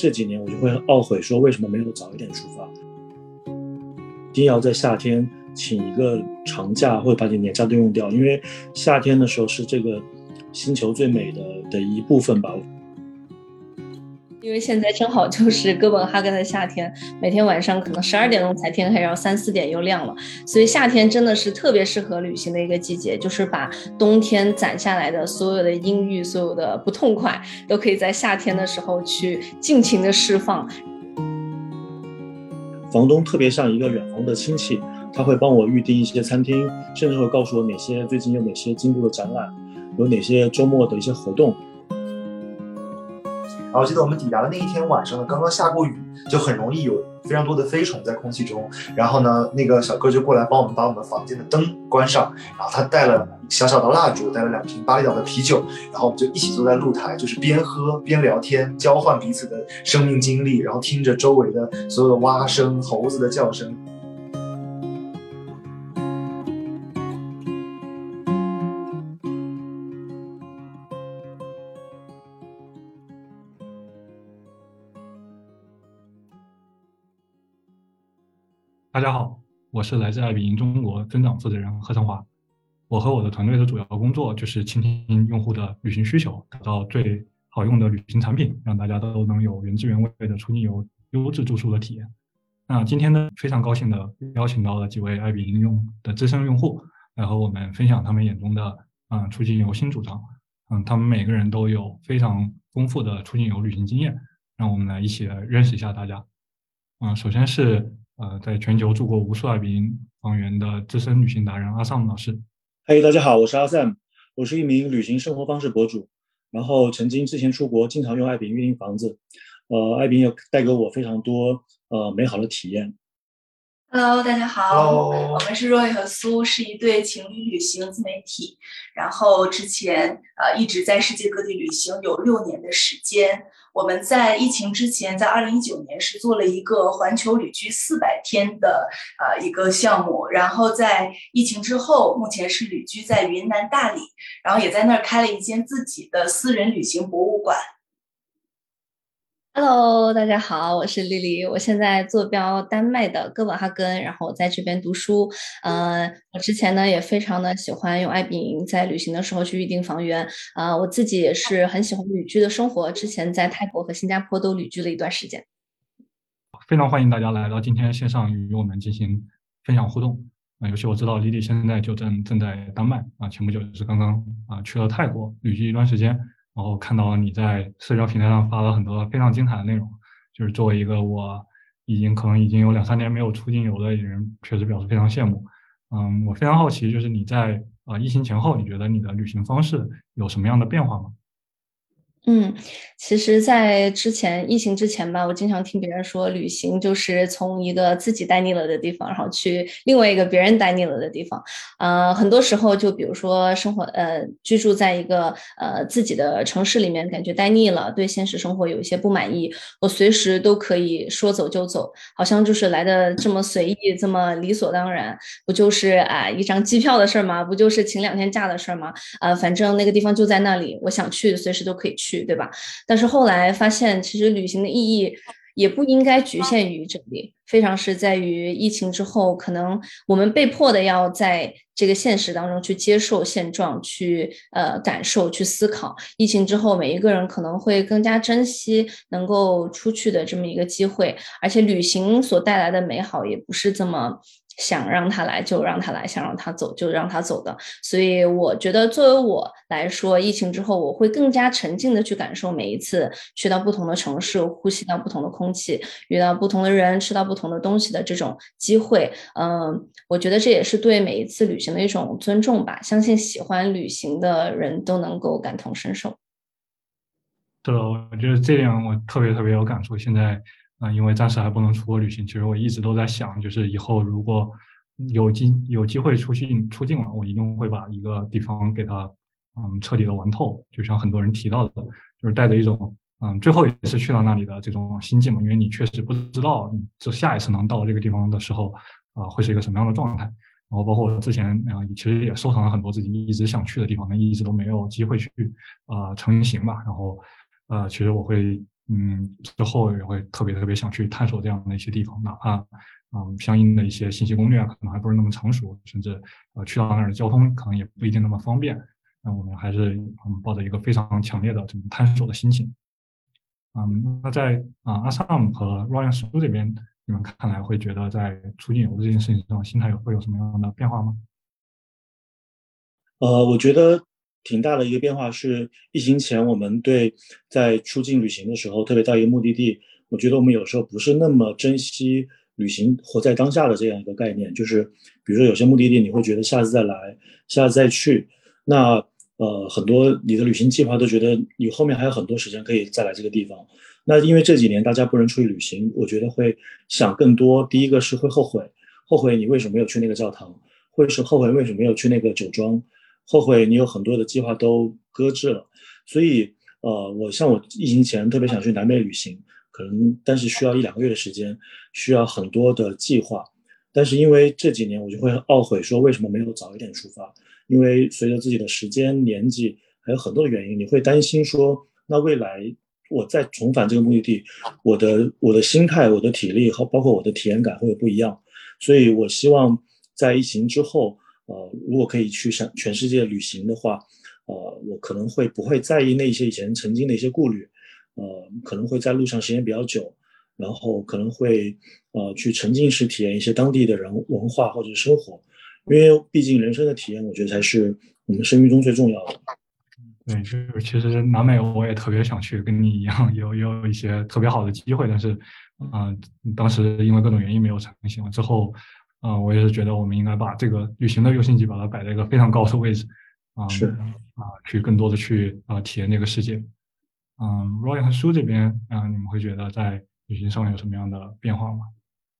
这几年我就会懊悔，说为什么没有早一点出发，一定要在夏天请一个长假或者把你年假都用掉，因为夏天的时候是这个星球最美的的一部分吧。因为现在正好就是哥本哈根的夏天，每天晚上可能十二点钟才天黑，然后三四点又亮了，所以夏天真的是特别适合旅行的一个季节，就是把冬天攒下来的所有的阴郁、所有的不痛快，都可以在夏天的时候去尽情的释放。房东特别像一个远房的亲戚，他会帮我预订一些餐厅，甚至会告诉我哪些最近有哪些进度的展览，有哪些周末的一些活动。然后记得我们抵达的那一天晚上呢，刚刚下过雨，就很容易有非常多的飞虫在空气中。然后呢，那个小哥就过来帮我们把我们房间的灯关上。然后他带了小小的蜡烛，带了两瓶巴厘岛的啤酒。然后我们就一起坐在露台，就是边喝边聊天，交换彼此的生命经历，然后听着周围的所有的蛙声、猴子的叫声。大家好，我是来自爱彼迎中国增长负责人贺成华。我和我的团队的主要工作就是倾听用户的旅行需求，打造最好用的旅行产品，让大家都能有原汁原味的出境游、优质住宿的体验。那今天呢，非常高兴的邀请到了几位爱彼迎用的资深用户，来和我们分享他们眼中的嗯出境游新主张。嗯，他们每个人都有非常丰富的出境游旅行经验，让我们来一起来认识一下大家。嗯，首先是。呃，在全球住过无数爱彼迎房源的资深旅行达人阿 Sam 老师。嗨，大家好，我是阿 Sam，我是一名旅行生活方式博主，然后曾经之前出国经常用爱彼迎预订房子，呃，爱彼迎也带给我非常多呃美好的体验。Hello，大家好，我们是 Roy 和苏，是一对情侣旅行自媒体。然后之前呃一直在世界各地旅行，有六年的时间。我们在疫情之前，在二零一九年是做了一个环球旅居四百天的呃一个项目。然后在疫情之后，目前是旅居在云南大理，然后也在那儿开了一间自己的私人旅行博物馆。Hello，大家好，我是丽丽，我现在坐标丹麦的哥本哈根，然后在这边读书。呃，我之前呢也非常的喜欢用爱彼迎在旅行的时候去预订房源。啊，我自己也是很喜欢旅居的生活，之前在泰国和新加坡都旅居了一段时间。非常欢迎大家来到今天线上与我们进行分享互动。啊，尤其我知道丽丽现在就正正在丹麦啊，前不久是刚刚啊去了泰国旅居一段时间。然后看到你在社交平台上发了很多非常精彩的内容，就是作为一个我已经可能已经有两三年没有出境游的人，确实表示非常羡慕。嗯，我非常好奇，就是你在呃疫情前后，你觉得你的旅行方式有什么样的变化吗？嗯，其实，在之前疫情之前吧，我经常听别人说，旅行就是从一个自己待腻了的地方，然后去另外一个别人待腻了的地方。呃，很多时候，就比如说生活，呃，居住在一个呃自己的城市里面，感觉待腻了，对现实生活有一些不满意，我随时都可以说走就走，好像就是来的这么随意，这么理所当然，不就是啊一张机票的事儿吗？不就是请两天假的事儿吗？啊，反正那个地方就在那里，我想去随时都可以去。去对吧？但是后来发现，其实旅行的意义也不应该局限于这里，非常是在于疫情之后，可能我们被迫的要在这个现实当中去接受现状，去呃感受，去思考。疫情之后，每一个人可能会更加珍惜能够出去的这么一个机会，而且旅行所带来的美好也不是这么。想让他来就让他来，想让他走就让他走的。所以我觉得，作为我来说，疫情之后我会更加沉浸的去感受每一次去到不同的城市，呼吸到不同的空气，遇到不同的人，吃到不同的东西的这种机会。嗯，我觉得这也是对每一次旅行的一种尊重吧。相信喜欢旅行的人都能够感同身受。对，我觉得这点我特别特别有感触。现在。啊，因为暂时还不能出国旅行，其实我一直都在想，就是以后如果有机有机会出境出境了，我一定会把一个地方给它嗯彻底的玩透。就像很多人提到的，就是带着一种嗯最后一次去到那里的这种心境嘛，因为你确实不知道你就下一次能到这个地方的时候啊会是一个什么样的状态。然后包括我之前啊，其实也收藏了很多自己一直想去的地方，但一直都没有机会去啊成行吧。然后呃，其实我会。嗯，之后也会特别特别想去探索这样的一些地方，哪怕嗯相应的一些信息攻略可能还不是那么成熟，甚至呃去到那儿的交通可能也不一定那么方便。那我们还是嗯抱着一个非常强烈的这种探索的心情。嗯，那在啊阿萨姆和 Ryan 叔这边，你们看来会觉得在出境游这件事情上，心态会有什么样的变化吗？呃，我觉得挺大的一个变化是，疫情前我们对在出境旅行的时候，特别到一个目的地，我觉得我们有时候不是那么珍惜旅行活在当下的这样一个概念。就是比如说有些目的地，你会觉得下次再来，下次再去，那呃很多你的旅行计划都觉得你后面还有很多时间可以再来这个地方。那因为这几年大家不能出去旅行，我觉得会想更多。第一个是会后悔，后悔你为什么没有去那个教堂，或者是后悔为什么没有去那个酒庄。后悔你有很多的计划都搁置了，所以呃，我像我疫情前特别想去南美旅行，可能但是需要一两个月的时间，需要很多的计划，但是因为这几年我就会懊悔说为什么没有早一点出发，因为随着自己的时间年纪还有很多的原因，你会担心说那未来我再重返这个目的地，我的我的心态、我的体力和包括我的体验感会有不一样，所以我希望在疫情之后。呃，如果可以去全全世界旅行的话，呃，我可能会不会在意那些以前曾经的一些顾虑，呃，可能会在路上时间比较久，然后可能会呃去沉浸式体验一些当地的人文化或者生活，因为毕竟人生的体验，我觉得才是我们生命中最重要的。对，就是其实南美我也特别想去，跟你一样有有一些特别好的机会，但是，嗯，当时因为各种原因没有成行。之后。啊，我也是觉得我们应该把这个旅行的优先级把它摆在一个非常高的位置，啊，是啊，去更多的去啊体验这个世界。嗯，Roy 和书这边啊，你们会觉得在旅行上有什么样的变化吗？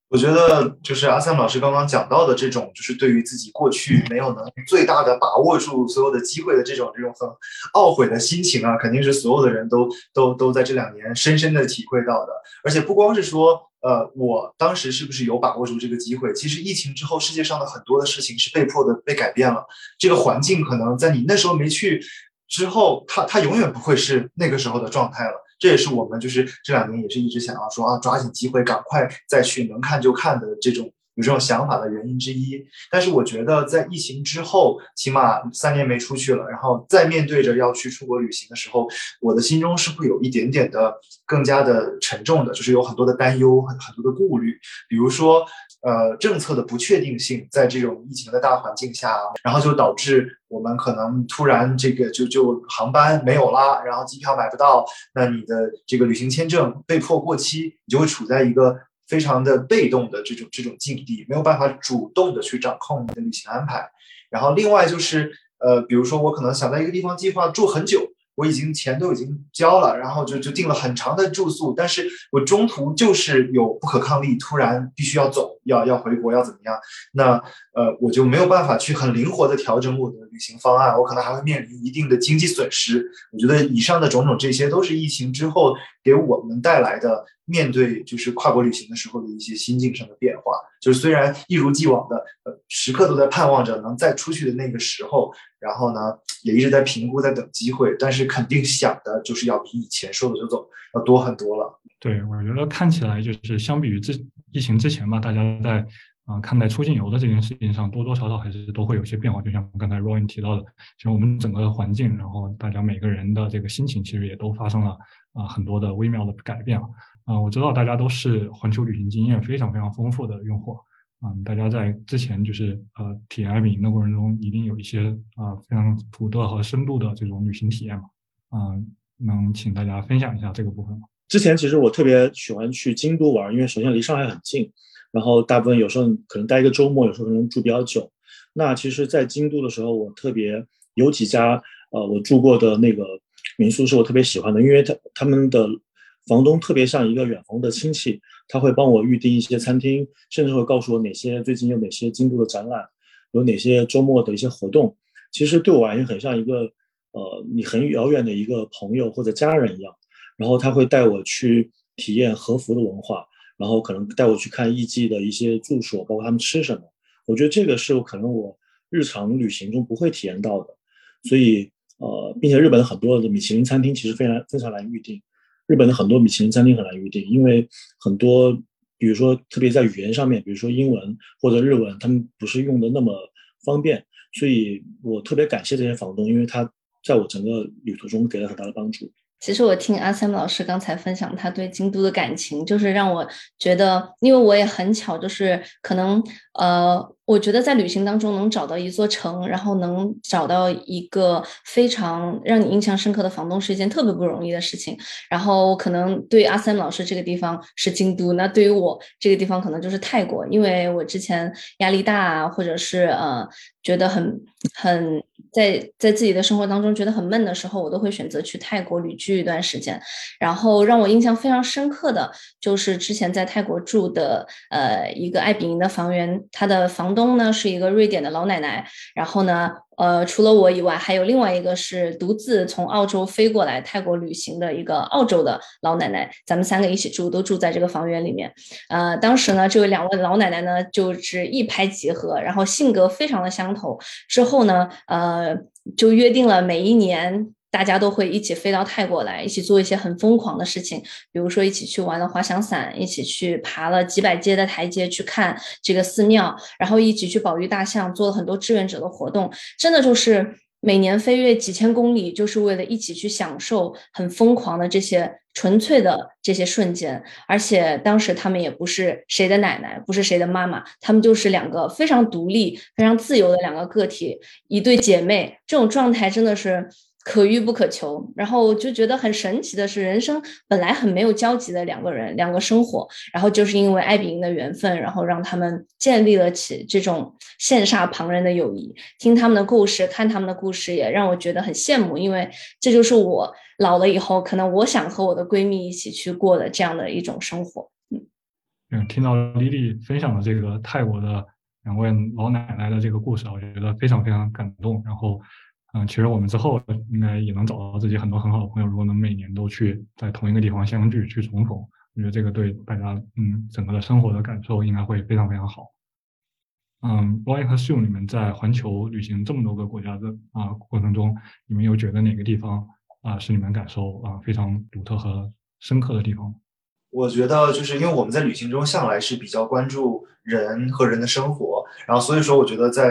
我觉得就是阿 Sam 老师刚刚讲到的这种，就是对于自己过去没有能最大的把握住所有的机会的这种这种很懊悔的心情啊，肯定是所有的人都都都在这两年深深的体会到的。而且不光是说。呃，我当时是不是有把握住这个机会？其实疫情之后，世界上的很多的事情是被迫的被改变了。这个环境可能在你那时候没去之后，它它永远不会是那个时候的状态了。这也是我们就是这两年也是一直想要说啊，抓紧机会，赶快再去能看就看的这种。有这种想法的原因之一，但是我觉得在疫情之后，起码三年没出去了，然后再面对着要去出国旅行的时候，我的心中是会有一点点的更加的沉重的，就是有很多的担忧，很很多的顾虑，比如说，呃，政策的不确定性，在这种疫情的大环境下，然后就导致我们可能突然这个就就航班没有啦，然后机票买不到，那你的这个旅行签证被迫过期，你就会处在一个。非常的被动的这种这种境地，没有办法主动的去掌控你的旅行安排。然后另外就是，呃，比如说我可能想在一个地方计划住很久。我已经钱都已经交了，然后就就订了很长的住宿，但是我中途就是有不可抗力，突然必须要走，要要回国，要怎么样？那呃，我就没有办法去很灵活的调整我的旅行方案，我可能还会面临一定的经济损失。我觉得以上的种种这些都是疫情之后给我们带来的面对就是跨国旅行的时候的一些心境上的变化。就是虽然一如既往的呃时刻都在盼望着能再出去的那个时候。然后呢，也一直在评估，在等机会，但是肯定想的就是要比以前说走就走要多很多了。对，我觉得看起来就是相比于之疫情之前吧，大家在啊看待出境游的这件事情上，多多少少还是都会有些变化。就像刚才 Roy 提到的，其实我们整个环境，然后大家每个人的这个心情，其实也都发生了啊很多的微妙的改变啊，我知道大家都是环球旅行经验非常非常丰富的用户。嗯，大家在之前就是呃体验旅行的过程中，一定有一些啊非常独特和深度的这种旅行体验嘛？嗯，能请大家分享一下这个部分吗？之前其实我特别喜欢去京都玩，因为首先离上海很近，然后大部分有时候可能待一个周末，有时候可能住比较久。那其实，在京都的时候，我特别有几家呃我住过的那个民宿是我特别喜欢的，因为他他们的房东特别像一个远房的亲戚。他会帮我预定一些餐厅，甚至会告诉我哪些最近有哪些京都的展览，有哪些周末的一些活动。其实对我而言很像一个呃你很遥远的一个朋友或者家人一样。然后他会带我去体验和服的文化，然后可能带我去看艺伎的一些住所，包括他们吃什么。我觉得这个是可能我日常旅行中不会体验到的。所以呃，并且日本的很多的米其林餐厅其实非常非常难预定。日本的很多米其林餐厅很难预定，因为很多，比如说特别在语言上面，比如说英文或者日文，他们不是用的那么方便，所以我特别感谢这些房东，因为他在我整个旅途中给了很大的帮助。其实我听阿三木老师刚才分享他对京都的感情，就是让我觉得，因为我也很巧，就是可能呃。我觉得在旅行当中能找到一座城，然后能找到一个非常让你印象深刻的房东，是一件特别不容易的事情。然后可能对阿三老师这个地方是京都，那对于我这个地方可能就是泰国，因为我之前压力大，或者是呃觉得很很在在自己的生活当中觉得很闷的时候，我都会选择去泰国旅居一段时间。然后让我印象非常深刻的就是之前在泰国住的呃一个爱比营的房源，他的房东。呢是一个瑞典的老奶奶，然后呢，呃，除了我以外，还有另外一个是独自从澳洲飞过来泰国旅行的一个澳洲的老奶奶，咱们三个一起住，都住在这个房源里面。呃，当时呢，这位两位老奶奶呢就是一拍即合，然后性格非常的相投，之后呢，呃，就约定了每一年。大家都会一起飞到泰国来，一起做一些很疯狂的事情，比如说一起去玩了滑翔伞，一起去爬了几百阶的台阶去看这个寺庙，然后一起去保育大象，做了很多志愿者的活动，真的就是每年飞越几千公里，就是为了一起去享受很疯狂的这些纯粹的这些瞬间。而且当时他们也不是谁的奶奶，不是谁的妈妈，他们就是两个非常独立、非常自由的两个个体，一对姐妹，这种状态真的是。可遇不可求，然后我就觉得很神奇的是，人生本来很没有交集的两个人，两个生活，然后就是因为艾比营的缘分，然后让他们建立了起这种羡煞旁人的友谊。听他们的故事，看他们的故事，也让我觉得很羡慕，因为这就是我老了以后，可能我想和我的闺蜜一起去过的这样的一种生活。嗯，嗯，听到丽丽分享的这个泰国的两位老奶奶的这个故事，我觉得非常非常感动，然后。嗯，其实我们之后应该也能找到自己很多很好的朋友。如果能每年都去在同一个地方相聚，去重逢，我觉得这个对大家嗯整个的生活的感受应该会非常非常好。嗯，Roy 和 Sue，你们在环球旅行这么多个国家的啊过程中，你们有觉得哪个地方啊是你们感受啊非常独特和深刻的地方？我觉得就是因为我们在旅行中向来是比较关注人和人的生活，然后所以说我觉得在。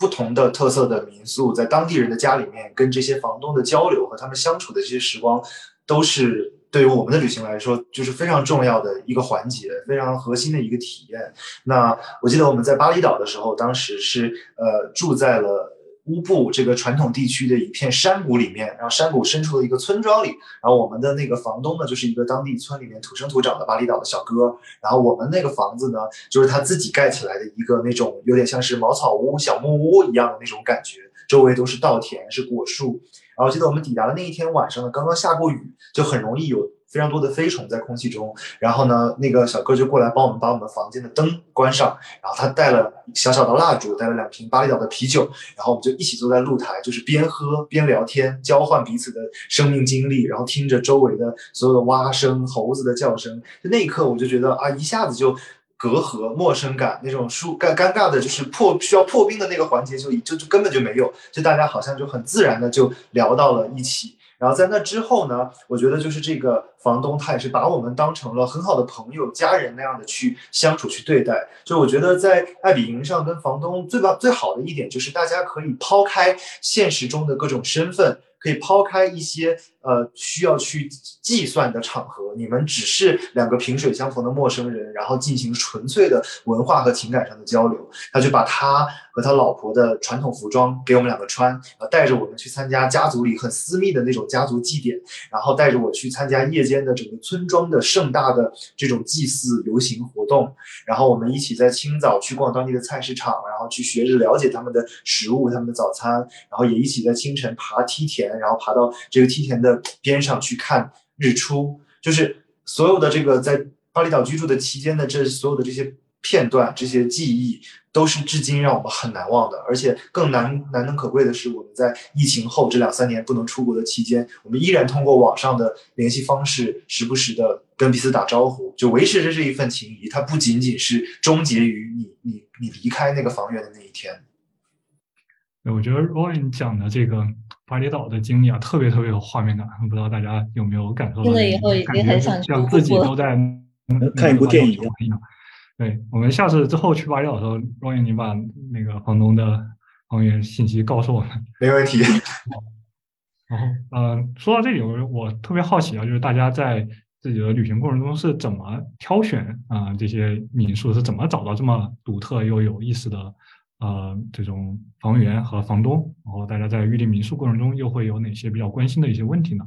不同的特色的民宿，在当地人的家里面，跟这些房东的交流和他们相处的这些时光，都是对于我们的旅行来说，就是非常重要的一个环节，非常核心的一个体验。那我记得我们在巴厘岛的时候，当时是呃住在了。乌布这个传统地区的一片山谷里面，然后山谷深处的一个村庄里，然后我们的那个房东呢，就是一个当地村里面土生土长的巴厘岛的小哥，然后我们那个房子呢，就是他自己盖起来的一个那种有点像是茅草屋、小木屋一样的那种感觉，周围都是稻田、是果树。然后记得我们抵达的那一天晚上呢，刚刚下过雨，就很容易有。非常多的飞虫在空气中，然后呢，那个小哥就过来帮我们把我们房间的灯关上，然后他带了小小的蜡烛，带了两瓶巴厘岛的啤酒，然后我们就一起坐在露台，就是边喝边聊天，交换彼此的生命经历，然后听着周围的所有的蛙声、猴子的叫声，就那一刻我就觉得啊，一下子就隔阂、陌生感那种疏尴尴尬的，就是破需要破冰的那个环节就就就根本就没有，就大家好像就很自然的就聊到了一起。然后在那之后呢，我觉得就是这个房东他也是把我们当成了很好的朋友、家人那样的去相处、去对待。就我觉得在爱比营上跟房东最棒、最好的一点就是大家可以抛开现实中的各种身份。可以抛开一些呃需要去计算的场合，你们只是两个萍水相逢的陌生人，然后进行纯粹的文化和情感上的交流。他就把他他老婆的传统服装给我们两个穿，然后带着我们去参加家族里很私密的那种家族祭典，然后带着我去参加夜间的整个村庄的盛大的这种祭祀游行活动，然后我们一起在清早去逛当地的菜市场，然后去学着了解他们的食物、他们的早餐，然后也一起在清晨爬梯田。然后爬到这个梯田的边上去看日出，就是所有的这个在巴厘岛居住的期间的这所有的这些片段、这些记忆，都是至今让我们很难忘的。而且更难难能可贵的是，我们在疫情后这两三年不能出国的期间，我们依然通过网上的联系方式，时不时的跟彼此打招呼，就维持着这一份情谊。它不仅仅是终结于你你你离开那个房源的那一天。我觉得 Ryan 讲的这个。巴厘岛的经历啊，特别特别有画面感，不知道大家有没有感受到？听了以后已经很想像自己都在看一部电影一样。对我们下次之后去巴厘岛的时候，若言你把那个房东的房源信息告诉我们，没问题。然后，嗯，说到这里，我我特别好奇啊，就是大家在自己的旅行过程中是怎么挑选啊这些民宿，是怎么找到这么独特又有意思的呃这种房源和房东？然后大家在预定民宿过程中又会有哪些比较关心的一些问题呢？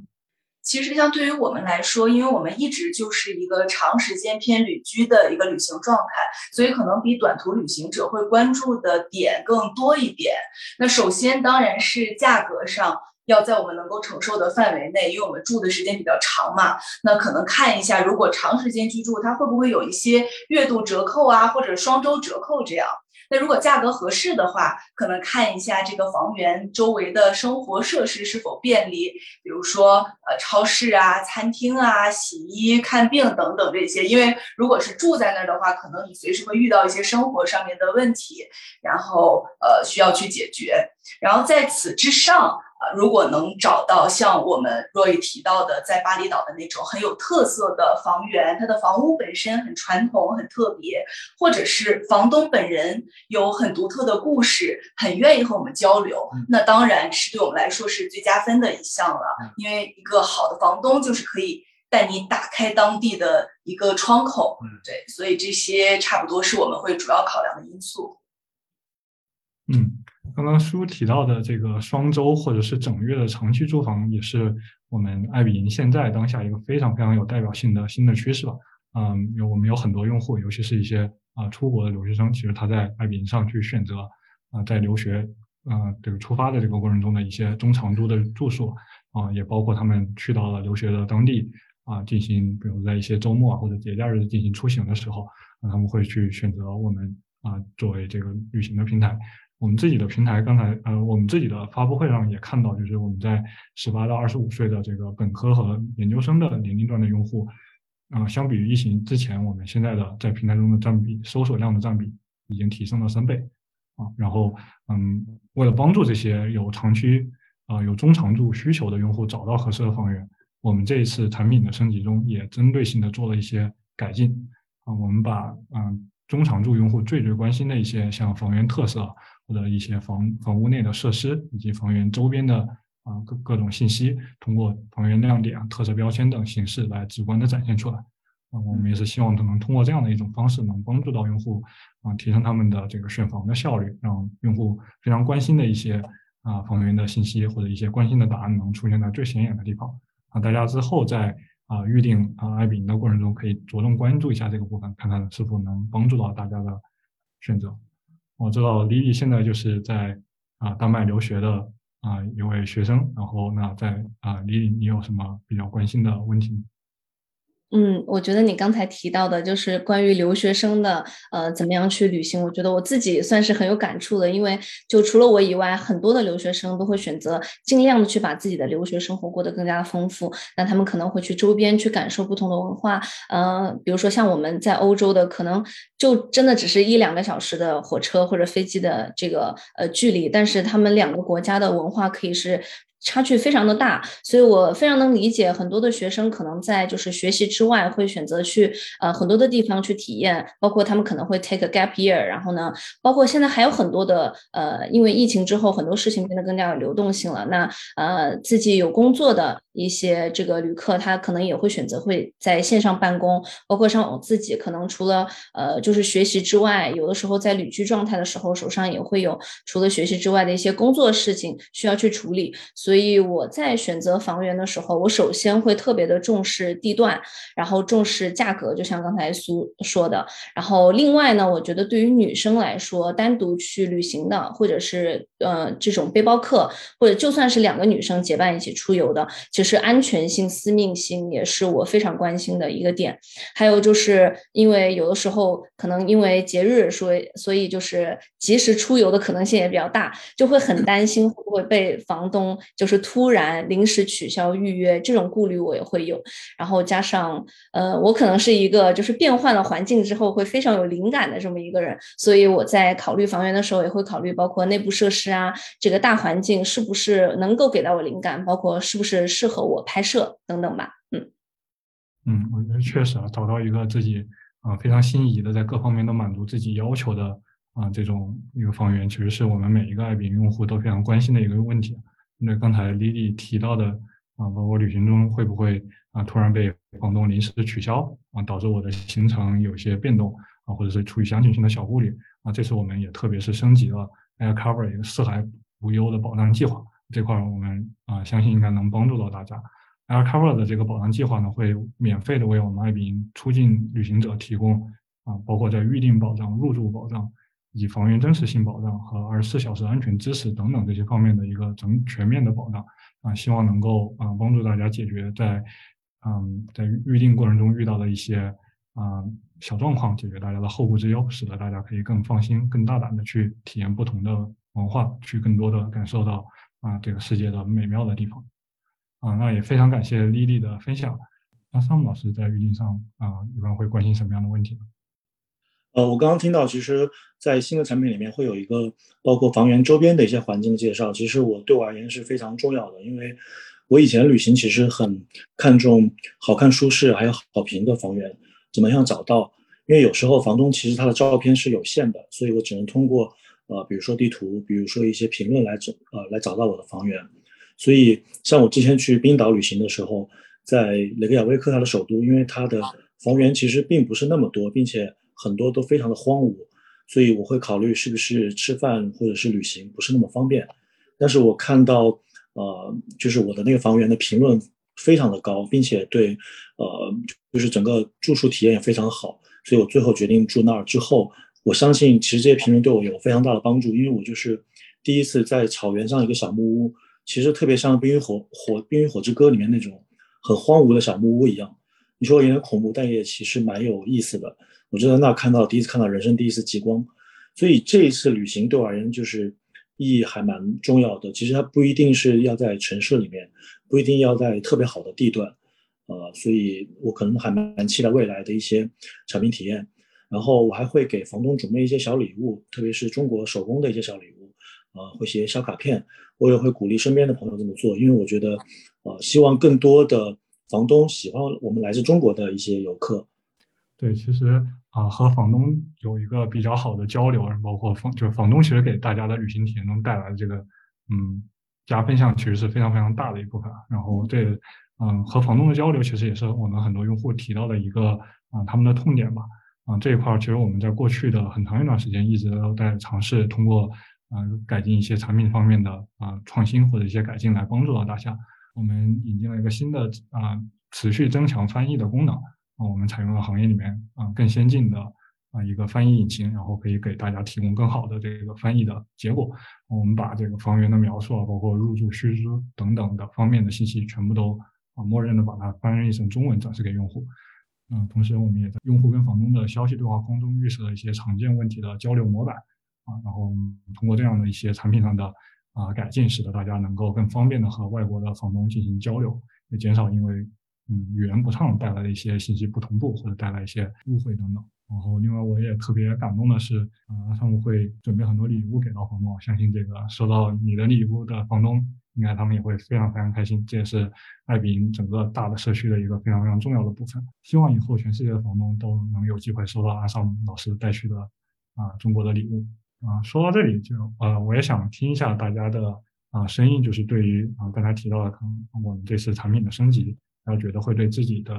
其实，像对于我们来说，因为我们一直就是一个长时间偏旅居的一个旅行状态，所以可能比短途旅行者会关注的点更多一点。那首先当然是价格上要在我们能够承受的范围内，因为我们住的时间比较长嘛。那可能看一下，如果长时间居住，它会不会有一些月度折扣啊，或者双周折扣这样。那如果价格合适的话，可能看一下这个房源周围的生活设施是否便利，比如说呃超市啊、餐厅啊、洗衣、看病等等这些。因为如果是住在那儿的话，可能你随时会遇到一些生活上面的问题，然后呃需要去解决。然后在此之上。如果能找到像我们若雨提到的，在巴厘岛的那种很有特色的房源，它的房屋本身很传统、很特别，或者是房东本人有很独特的故事，很愿意和我们交流，那当然是对我们来说是最加分的一项了。因为一个好的房东就是可以带你打开当地的一个窗口。嗯，对，所以这些差不多是我们会主要考量的因素。刚刚书提到的这个双周或者是整月的长期住房，也是我们爱彼迎现在当下一个非常非常有代表性的新的趋势吧。嗯，有我们有很多用户，尤其是一些啊出国的留学生，其实他在爱彼迎上去选择啊在留学啊这个出发的这个过程中的一些中长租的住宿啊，也包括他们去到了留学的当地啊进行，比如在一些周末或者节假日进行出行的时候，那他们会去选择我们啊作为这个旅行的平台。我们自己的平台，刚才呃，我们自己的发布会上也看到，就是我们在十八到二十五岁的这个本科和研究生的年龄段的用户，啊，相比于疫情之前，我们现在的在平台中的占比，搜索量的占比已经提升了三倍，啊，然后嗯，为了帮助这些有长期啊有中长住需求的用户找到合适的房源，我们这一次产品的升级中也针对性的做了一些改进，啊，我们把嗯中长住用户最最关心的一些像房源特色。或者一些房房屋内的设施以及房源周边的啊各各种信息，通过房源亮点、特色标签等形式来直观的展现出来。啊，我们也是希望能通过这样的一种方式，能帮助到用户啊，提升他们的这个选房的效率，让用户非常关心的一些啊房源的信息或者一些关心的答案能出现在最显眼的地方。啊，大家之后在啊预定啊爱彼迎的过程中，可以着重关注一下这个部分，看看是否能帮助到大家的选择。我知道李李现在就是在啊丹麦留学的啊一位学生，然后那在啊李李，你有什么比较关心的问题吗？嗯，我觉得你刚才提到的，就是关于留学生的，呃，怎么样去旅行？我觉得我自己算是很有感触的，因为就除了我以外，很多的留学生都会选择尽量的去把自己的留学生活过得更加丰富。那他们可能会去周边去感受不同的文化，呃，比如说像我们在欧洲的，可能就真的只是一两个小时的火车或者飞机的这个呃距离，但是他们两个国家的文化可以是。差距非常的大，所以我非常能理解很多的学生可能在就是学习之外会选择去呃很多的地方去体验，包括他们可能会 take a gap year，然后呢，包括现在还有很多的呃，因为疫情之后很多事情变得更加有流动性了，那呃自己有工作的一些这个旅客，他可能也会选择会在线上办公，包括像我自己可能除了呃就是学习之外，有的时候在旅居状态的时候，手上也会有除了学习之外的一些工作事情需要去处理，所。所以我在选择房源的时候，我首先会特别的重视地段，然后重视价格，就像刚才苏说的。然后另外呢，我觉得对于女生来说，单独去旅行的，或者是呃这种背包客，或者就算是两个女生结伴一起出游的，其实安全性、私密性也是我非常关心的一个点。还有就是因为有的时候可能因为节日，所以所以就是及时出游的可能性也比较大，就会很担心会不会被房东就就是突然临时取消预约，这种顾虑我也会有。然后加上呃，我可能是一个就是变换了环境之后会非常有灵感的这么一个人，所以我在考虑房源的时候也会考虑包括内部设施啊，这个大环境是不是能够给到我灵感，包括是不是适合我拍摄等等吧。嗯嗯，我觉得确实啊，找到一个自己。啊，非常心仪的，在各方面都满足自己要求的啊，这种一个房源，其实是我们每一个爱彼用户都非常关心的一个问题。那刚才 Lily 提到的啊，包括旅行中会不会啊突然被房东临时取消啊，导致我的行程有些变动啊，或者是出于详情性的小顾虑啊，这次我们也特别是升级了 Air Cover 一个四海无忧的保障计划，这块我们啊相信应该能帮助到大家。Air Cover 的这个保障计划呢，会免费的为我们爱彼迎出境旅行者提供啊，包括在预订保障、入住保障以房源真实性保障和二十四小时安全支持等等这些方面的一个整全面的保障啊，希望能够啊帮助大家解决在嗯在预订过程中遇到的一些啊小状况，解决大家的后顾之忧，使得大家可以更放心、更大胆的去体验不同的文化，去更多的感受到啊这个世界的美妙的地方。啊，那也非常感谢丽丽的分享。那桑姆老师在预订上啊，一般会关心什么样的问题呢？呃，我刚刚听到，其实，在新的产品里面会有一个包括房源周边的一些环境的介绍。其实我对我而言是非常重要的，因为我以前旅行其实很看重好看、舒适还有好评的房源，怎么样找到？因为有时候房东其实他的照片是有限的，所以我只能通过呃，比如说地图，比如说一些评论来找呃来找到我的房源。所以，像我之前去冰岛旅行的时候，在雷克雅未克，它的首都，因为它的房源其实并不是那么多，并且很多都非常的荒芜，所以我会考虑是不是吃饭或者是旅行不是那么方便。但是我看到，呃，就是我的那个房源的评论非常的高，并且对，呃，就是整个住宿体验也非常好，所以我最后决定住那儿。之后，我相信其实这些评论对我有非常大的帮助，因为我就是第一次在草原上一个小木屋。其实特别像《冰与火火冰与火之歌》里面那种很荒芜的小木屋一样，你说有点恐怖，但也其实蛮有意思的。我就在那看到第一次看到人生第一次极光，所以这一次旅行对我而言就是意义还蛮重要的。其实它不一定是要在城市里面，不一定要在特别好的地段，呃，所以我可能还蛮期待未来的一些产品体验。然后我还会给房东准备一些小礼物，特别是中国手工的一些小礼物，呃，会写小卡片。我也会鼓励身边的朋友这么做，因为我觉得，呃，希望更多的房东喜欢我们来自中国的一些游客。对，其实啊，和房东有一个比较好的交流，包括房就是房东其实给大家的旅行体验中带来的这个嗯加分项，其实是非常非常大的一部分。然后这嗯和房东的交流，其实也是我们很多用户提到的一个啊他们的痛点吧。啊这一块其实我们在过去的很长一段时间一直都在尝试通过。啊，改进一些产品方面的啊创新或者一些改进来帮助到大家。我们引进了一个新的啊持续增强翻译的功能。啊，我们采用了行业里面啊更先进的啊一个翻译引擎，然后可以给大家提供更好的这个翻译的结果。我们把这个房源的描述啊，包括入住须知等等的方面的信息，全部都啊默认的把它翻译成中文展示给用户。嗯，同时我们也在用户跟房东的消息对话框中预设了一些常见问题的交流模板。啊，然后通过这样的一些产品上的啊改进，使得大家能够更方便的和外国的房东进行交流，也减少因为嗯语言不畅带来的一些信息不同步或者带来一些误会等等。然后另外我也特别感动的是，啊他们会准备很多礼物给到房东，相信这个收到你的礼物的房东，应该他们也会非常非常开心。这也是爱彼迎整个大的社区的一个非常非常重要的部分。希望以后全世界的房东都能有机会收到阿尚老师带去的啊中国的礼物。啊，说到这里就呃，我也想听一下大家的啊声音，就是对于啊刚才提到的可能我们这次产品的升级，然后觉得会对自己的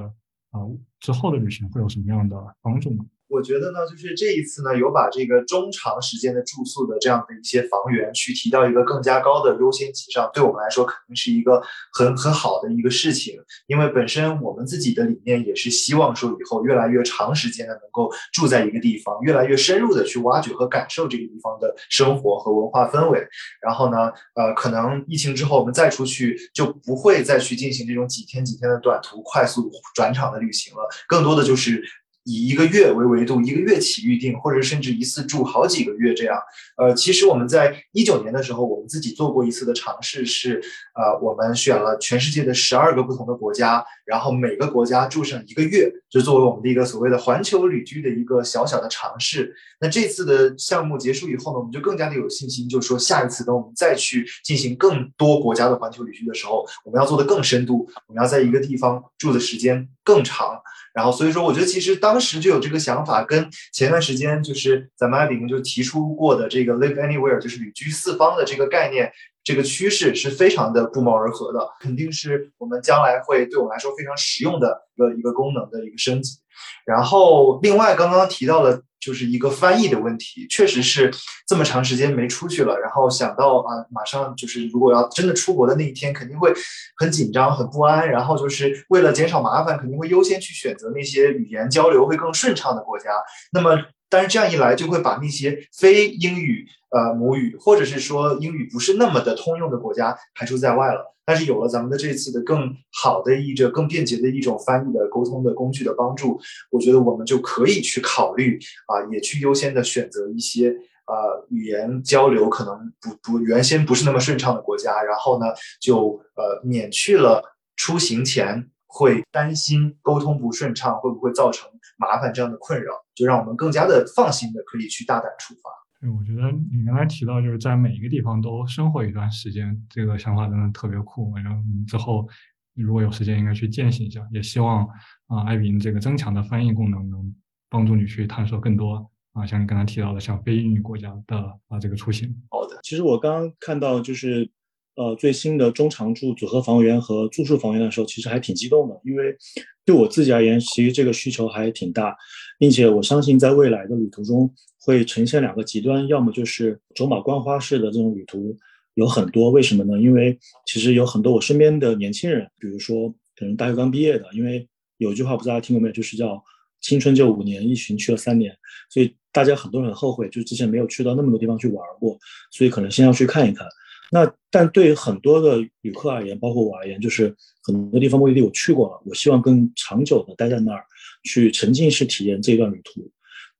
啊之后的旅行会有什么样的帮助呢？我觉得呢，就是这一次呢，有把这个中长时间的住宿的这样的一些房源去提到一个更加高的优先级上，对我们来说肯定是一个很很好的一个事情。因为本身我们自己的理念也是希望说，以后越来越长时间的能够住在一个地方，越来越深入的去挖掘和感受这个地方的生活和文化氛围。然后呢，呃，可能疫情之后我们再出去，就不会再去进行这种几天几天的短途快速转场的旅行了，更多的就是。以一个月为维度，一个月起预定，或者甚至一次住好几个月这样。呃，其实我们在一九年的时候，我们自己做过一次的尝试，是呃，我们选了全世界的十二个不同的国家，然后每个国家住上一个月，就作为我们的一个所谓的环球旅居的一个小小的尝试。那这次的项目结束以后呢，我们就更加的有信心，就是说下一次等我们再去进行更多国家的环球旅居的时候，我们要做的更深度，我们要在一个地方住的时间更长。然后，所以说，我觉得其实当时就有这个想法，跟前段时间就是咱们爱彼迎就提出过的这个 live anywhere，就是旅居四方的这个概念，这个趋势是非常的不谋而合的，肯定是我们将来会对我们来说非常实用的一个一个功能的一个升级。然后，另外刚刚提到了。就是一个翻译的问题，确实是这么长时间没出去了，然后想到啊，马上就是如果要真的出国的那一天，肯定会很紧张、很不安，然后就是为了减少麻烦，肯定会优先去选择那些语言交流会更顺畅的国家。那么，但是这样一来，就会把那些非英语呃母语，或者是说英语不是那么的通用的国家排除在外了。但是有了咱们的这次的更好的一个更便捷的一种翻译的沟通的工具的帮助，我觉得我们就可以去考虑啊，也去优先的选择一些呃语言交流可能不不原先不是那么顺畅的国家，然后呢就呃免去了出行前会担心沟通不顺畅会不会造成麻烦这样的困扰，就让我们更加的放心的可以去大胆出发。对，我觉得你刚才提到，就是在每一个地方都生活一段时间，这个想法真的特别酷。然后之后如果有时间，应该去践行一下。也希望啊，艾比这个增强的翻译功能能帮助你去探索更多啊，像你刚才提到的，像非英语国家的啊这个出行。好的，其实我刚刚看到就是呃最新的中长住组合房源和住宿房源的时候，其实还挺激动的，因为对我自己而言，其实这个需求还挺大，并且我相信在未来的旅途中。会呈现两个极端，要么就是走马观花式的这种旅途有很多，为什么呢？因为其实有很多我身边的年轻人，比如说可能大学刚毕业的，因为有句话不知道大家听过没有，就是叫青春就五年，一群去了三年，所以大家很多人很后悔，就之前没有去到那么多地方去玩过，所以可能先要去看一看。那但对于很多的旅客而言，包括我而言，就是很多地方目的地我去过了，我希望更长久的待在那儿，去沉浸式体验这段旅途。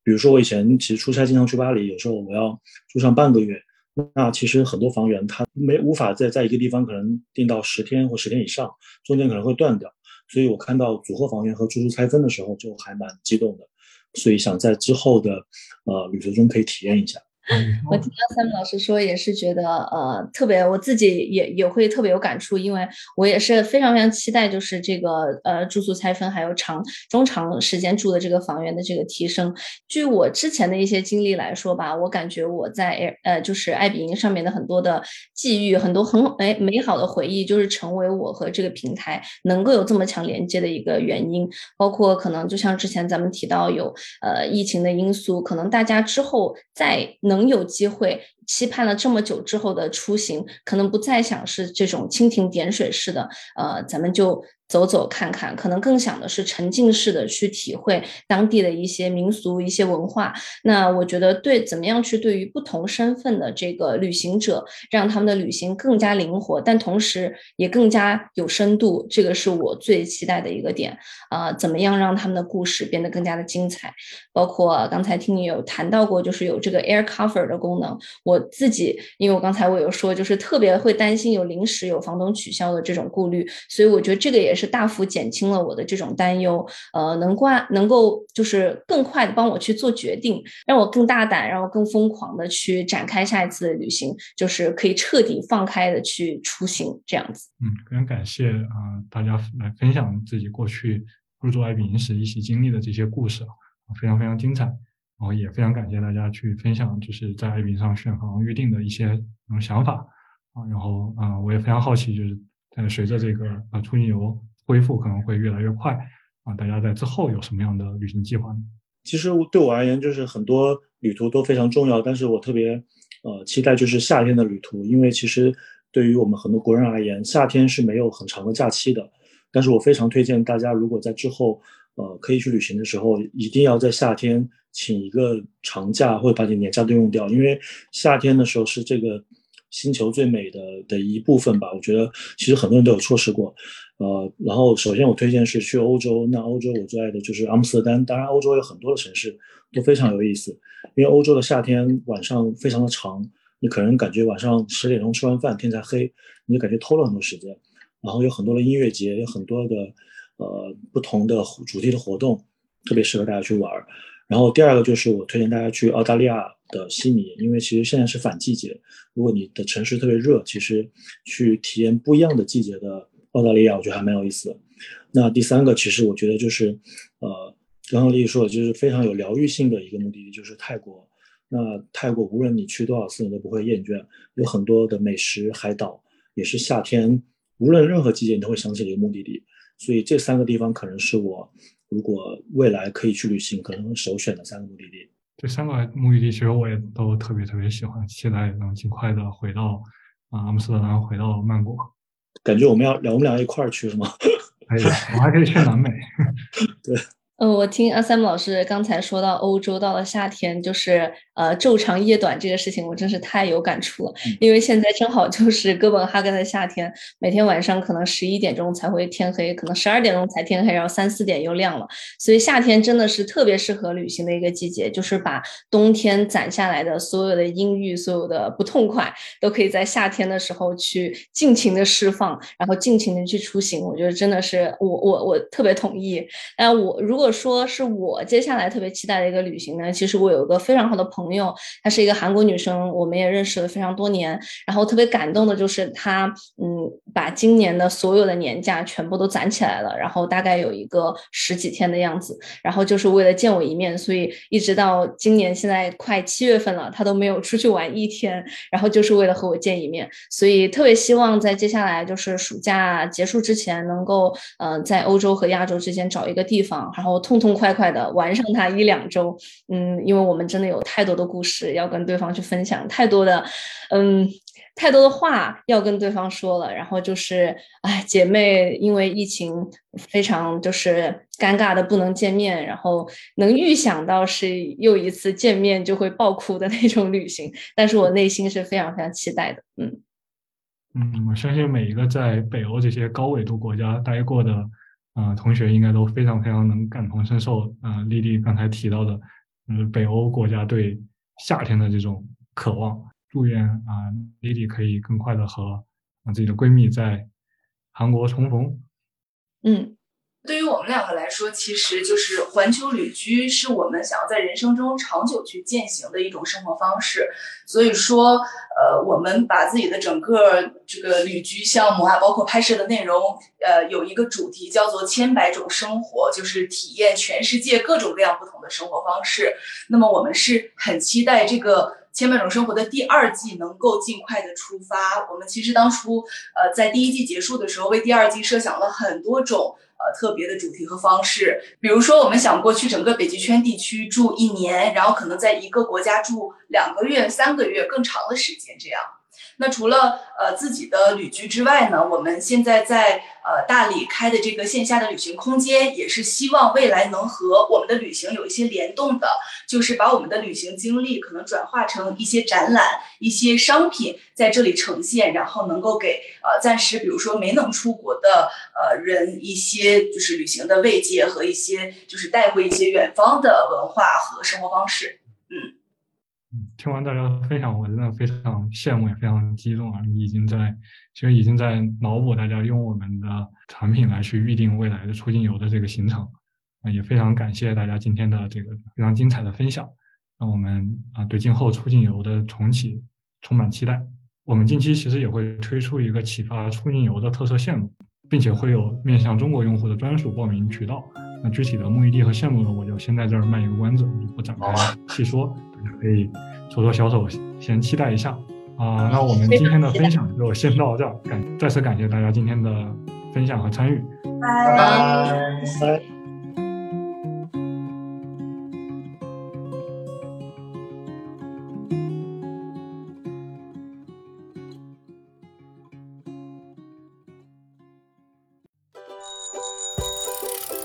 比如说，我以前其实出差经常去巴黎，有时候我要住上半个月，那其实很多房源它没无法在在一个地方可能订到十天或十天以上，中间可能会断掉。所以我看到组合房源和住宿拆分的时候，就还蛮激动的，所以想在之后的呃旅途中可以体验一下。我听到 Sam 老师说，也是觉得呃特别，我自己也也会特别有感触，因为我也是非常非常期待，就是这个呃住宿拆分还有长中长时间住的这个房源的这个提升。据我之前的一些经历来说吧，我感觉我在呃就是爱彼迎上面的很多的际遇，很多很哎美好的回忆，就是成为我和这个平台能够有这么强连接的一个原因。包括可能就像之前咱们提到有呃疫情的因素，可能大家之后再能。能有机会期盼了这么久之后的出行，可能不再想是这种蜻蜓点水式的，呃，咱们就。走走看看，可能更想的是沉浸式的去体会当地的一些民俗、一些文化。那我觉得，对怎么样去对于不同身份的这个旅行者，让他们的旅行更加灵活，但同时也更加有深度，这个是我最期待的一个点啊！怎么样让他们的故事变得更加的精彩？包括刚才听你有谈到过，就是有这个 air cover 的功能。我自己，因为我刚才我有说，就是特别会担心有临时有房东取消的这种顾虑，所以我觉得这个也。是大幅减轻了我的这种担忧，呃，能关能够就是更快的帮我去做决定，让我更大胆，让我更疯狂的去展开下一次的旅行，就是可以彻底放开的去出行这样子。嗯，非常感谢啊，大家来分享自己过去入住爱彼迎时一起经历的这些故事啊，非常非常精彩。然后也非常感谢大家去分享，就是在爱彼上选房预定的一些想法啊。然后啊，我也非常好奇，就是。但随着这个啊出境游恢复可能会越来越快啊，大家在之后有什么样的旅行计划呢？其实对我而言，就是很多旅途都非常重要，但是我特别呃期待就是夏天的旅途，因为其实对于我们很多国人而言，夏天是没有很长的假期的。但是我非常推荐大家，如果在之后呃可以去旅行的时候，一定要在夏天请一个长假或者把你年假都用掉，因为夏天的时候是这个。星球最美的的一部分吧。我觉得其实很多人都有错失过。呃，然后首先我推荐是去欧洲，那欧洲我最爱的就是阿姆斯特丹。当然，欧洲有很多的城市都非常有意思，因为欧洲的夏天晚上非常的长，你可能感觉晚上十点钟吃完饭天才黑，你就感觉偷了很多时间。然后有很多的音乐节，有很多的呃不同的主题的活动，特别适合大家去玩。然后第二个就是我推荐大家去澳大利亚的悉尼，因为其实现在是反季节，如果你的城市特别热，其实去体验不一样的季节的澳大利亚，我觉得还蛮有意思的。那第三个其实我觉得就是呃，刚刚丽丽说的，就是非常有疗愈性的一个目的地，就是泰国。那泰国无论你去多少次，你都不会厌倦，有很多的美食、海岛，也是夏天无论任何季节你都会想起的一个目的地。所以这三个地方可能是我。如果未来可以去旅行，可能首选的三个目的地。这三个目的地其实我也都特别特别喜欢，期待能尽快的回到啊阿姆斯特丹，回到曼谷。感觉我们要我们俩一块儿去是吗？可以，我还可以去南美。对。嗯，我听阿 Sam 老师刚才说到欧洲到了夏天就是呃昼长夜短这个事情，我真是太有感触了。因为现在正好就是哥本哈根的夏天，每天晚上可能十一点钟才会天黑，可能十二点钟才天黑，然后三四点又亮了。所以夏天真的是特别适合旅行的一个季节，就是把冬天攒下来的所有的阴郁、所有的不痛快，都可以在夏天的时候去尽情的释放，然后尽情的去出行。我觉得真的是我我我特别同意。那我如果如如果说是我接下来特别期待的一个旅行呢，其实我有一个非常好的朋友，她是一个韩国女生，我们也认识了非常多年。然后特别感动的就是她，嗯，把今年的所有的年假全部都攒起来了，然后大概有一个十几天的样子，然后就是为了见我一面，所以一直到今年现在快七月份了，她都没有出去玩一天，然后就是为了和我见一面。所以特别希望在接下来就是暑假结束之前，能够呃在欧洲和亚洲之间找一个地方，然后。痛痛快快的玩上它一两周，嗯，因为我们真的有太多的故事要跟对方去分享，太多的，嗯，太多的话要跟对方说了。然后就是，哎，姐妹因为疫情非常就是尴尬的不能见面，然后能预想到是又一次见面就会爆哭的那种旅行，但是我内心是非常非常期待的，嗯嗯，我相信每一个在北欧这些高纬度国家待过的。啊，同学应该都非常非常能感同身受。啊，丽丽刚才提到的，嗯，北欧国家对夏天的这种渴望。祝愿啊，丽丽可以更快的和啊自己的闺蜜在韩国重逢。嗯。对于我们两个来说，其实就是环球旅居是我们想要在人生中长久去践行的一种生活方式。所以说，呃，我们把自己的整个这个旅居项目啊，包括拍摄的内容，呃，有一个主题叫做“千百种生活”，就是体验全世界各种各样不同的生活方式。那么，我们是很期待这个“千百种生活”的第二季能够尽快的出发。我们其实当初，呃，在第一季结束的时候，为第二季设想了很多种。呃，特别的主题和方式，比如说，我们想过去整个北极圈地区住一年，然后可能在一个国家住两个月、三个月更长的时间，这样。那除了呃自己的旅居之外呢，我们现在在呃大理开的这个线下的旅行空间，也是希望未来能和我们的旅行有一些联动的，就是把我们的旅行经历可能转化成一些展览、一些商品在这里呈现，然后能够给呃暂时比如说没能出国的呃人一些就是旅行的慰藉和一些就是带回一些远方的文化和生活方式，嗯。听完大家的分享，我真的非常羡慕，也非常激动啊！你已经在，其实已经在脑补大家用我们的产品来去预定未来的出境游的这个行程啊！也非常感谢大家今天的这个非常精彩的分享，让我们啊对今后出境游的重启充满期待。我们近期其实也会推出一个启发出境游的特色线路，并且会有面向中国用户的专属报名渠道。那具体的目的地和线路呢，我就先在这儿卖一个关子，我就不展开细说。大家可以搓搓小手，先期待一下啊！那我们今天的分享就先到这儿，感再次感谢大家今天的分享和参与，拜拜。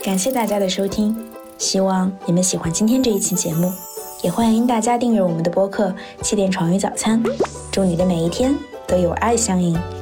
感谢大家的收听，希望你们喜欢今天这一期节目。也欢迎大家订阅我们的播客《气垫床与早餐》，祝你的每一天都有爱相迎。